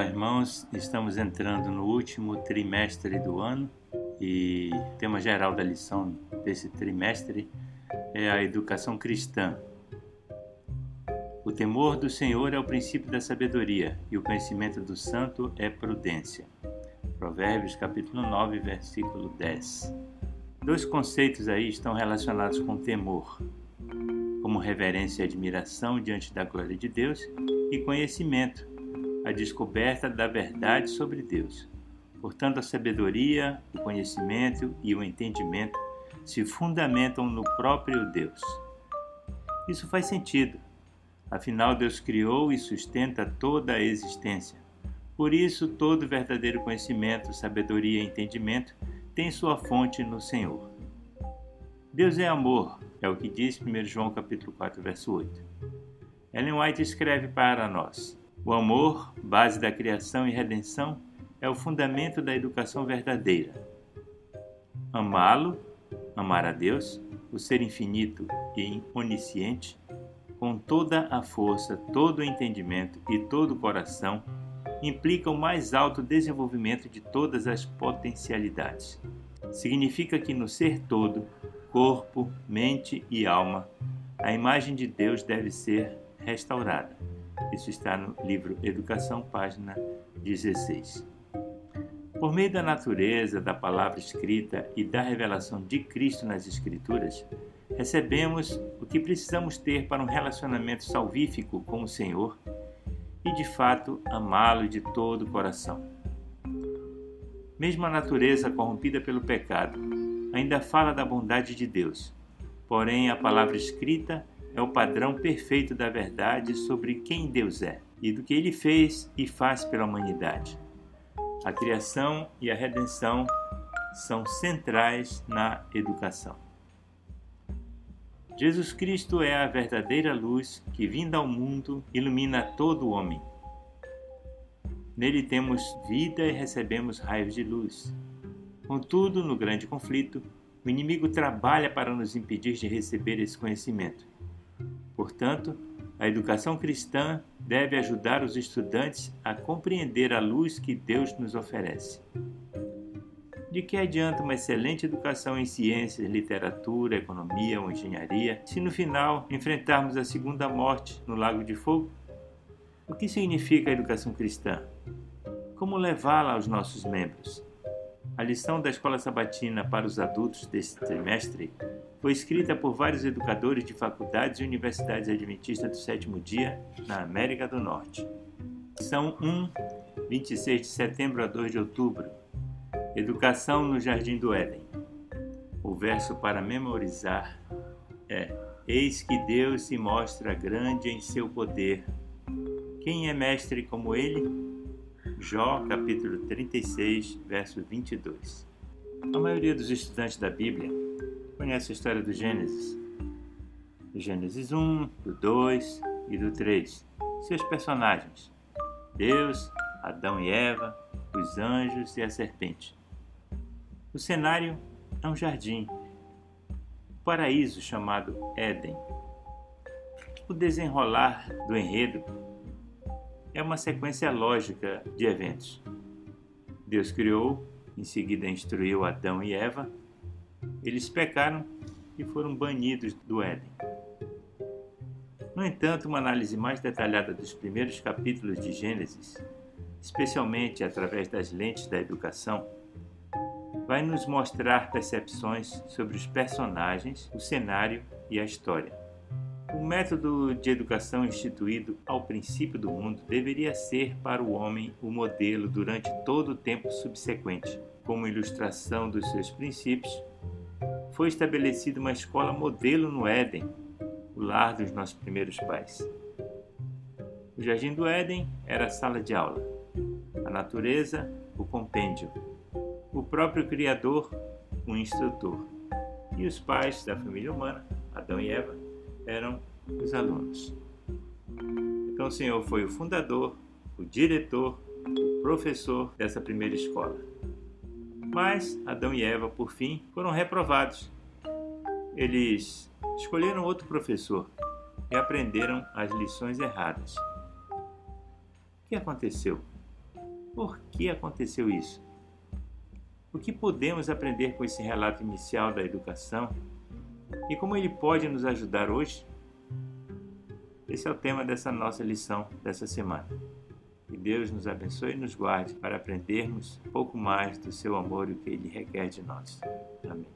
Olá, irmãos. Estamos entrando no último trimestre do ano e o tema geral da lição desse trimestre é a educação cristã. O temor do Senhor é o princípio da sabedoria e o conhecimento do santo é prudência. Provérbios capítulo 9, versículo 10. Dois conceitos aí estão relacionados com temor, como reverência e admiração diante da glória de Deus e conhecimento, a descoberta da verdade sobre Deus. Portanto, a sabedoria, o conhecimento e o entendimento se fundamentam no próprio Deus. Isso faz sentido. Afinal, Deus criou e sustenta toda a existência. Por isso, todo verdadeiro conhecimento, sabedoria e entendimento tem sua fonte no Senhor. Deus é amor, é o que diz 1 João capítulo 4, verso 8. Ellen White escreve para nós: o amor, base da criação e redenção, é o fundamento da educação verdadeira. Amá-lo, amar a Deus, o ser infinito e onisciente, com toda a força, todo o entendimento e todo o coração, implica o mais alto desenvolvimento de todas as potencialidades. Significa que no ser todo, corpo, mente e alma, a imagem de Deus deve ser restaurada. Isso está no livro Educação, página 16. Por meio da natureza, da palavra escrita e da revelação de Cristo nas Escrituras, recebemos o que precisamos ter para um relacionamento salvífico com o Senhor e, de fato, amá-lo de todo o coração. Mesmo a natureza corrompida pelo pecado ainda fala da bondade de Deus, porém a palavra escrita é o padrão perfeito da verdade sobre quem Deus é e do que ele fez e faz pela humanidade. A criação e a redenção são centrais na educação. Jesus Cristo é a verdadeira luz que, vinda ao mundo, ilumina todo o homem. Nele temos vida e recebemos raios de luz. Contudo, no grande conflito, o inimigo trabalha para nos impedir de receber esse conhecimento. Portanto, a educação cristã deve ajudar os estudantes a compreender a luz que Deus nos oferece. De que adianta uma excelente educação em ciências, literatura, economia ou engenharia se no final enfrentarmos a segunda morte no Lago de Fogo? O que significa a educação cristã? Como levá-la aos nossos membros? A lição da Escola Sabatina para os adultos deste trimestre foi escrita por vários educadores de faculdades e universidades adventistas do sétimo dia na América do Norte. Lição 1, 26 de setembro a 2 de outubro. Educação no Jardim do Éden. O verso para memorizar é: Eis que Deus se mostra grande em seu poder. Quem é mestre como ele? Jó, capítulo 36, verso 22. A maioria dos estudantes da Bíblia conhece a história do Gênesis. Do Gênesis 1, do 2 e do 3. Seus personagens: Deus, Adão e Eva, os anjos e a serpente. O cenário é um jardim, um paraíso chamado Éden. O desenrolar do enredo é uma sequência lógica de eventos. Deus criou, em seguida instruiu Adão e Eva. Eles pecaram e foram banidos do Éden. No entanto, uma análise mais detalhada dos primeiros capítulos de Gênesis, especialmente através das lentes da educação, vai nos mostrar percepções sobre os personagens, o cenário e a história. O método de educação instituído ao princípio do mundo deveria ser para o homem o modelo durante todo o tempo subsequente. Como ilustração dos seus princípios, foi estabelecida uma escola modelo no Éden, o lar dos nossos primeiros pais. O jardim do Éden era a sala de aula, a natureza, o compêndio, o próprio Criador, o instrutor, e os pais da família humana, Adão e Eva, eram os alunos. Então o Senhor foi o fundador, o diretor, o professor dessa primeira escola. Mas Adão e Eva, por fim, foram reprovados. Eles escolheram outro professor e aprenderam as lições erradas. O que aconteceu? Por que aconteceu isso? O que podemos aprender com esse relato inicial da educação e como ele pode nos ajudar hoje? Esse é o tema dessa nossa lição dessa semana. Que Deus nos abençoe e nos guarde para aprendermos um pouco mais do seu amor e o que ele requer de nós. Amém.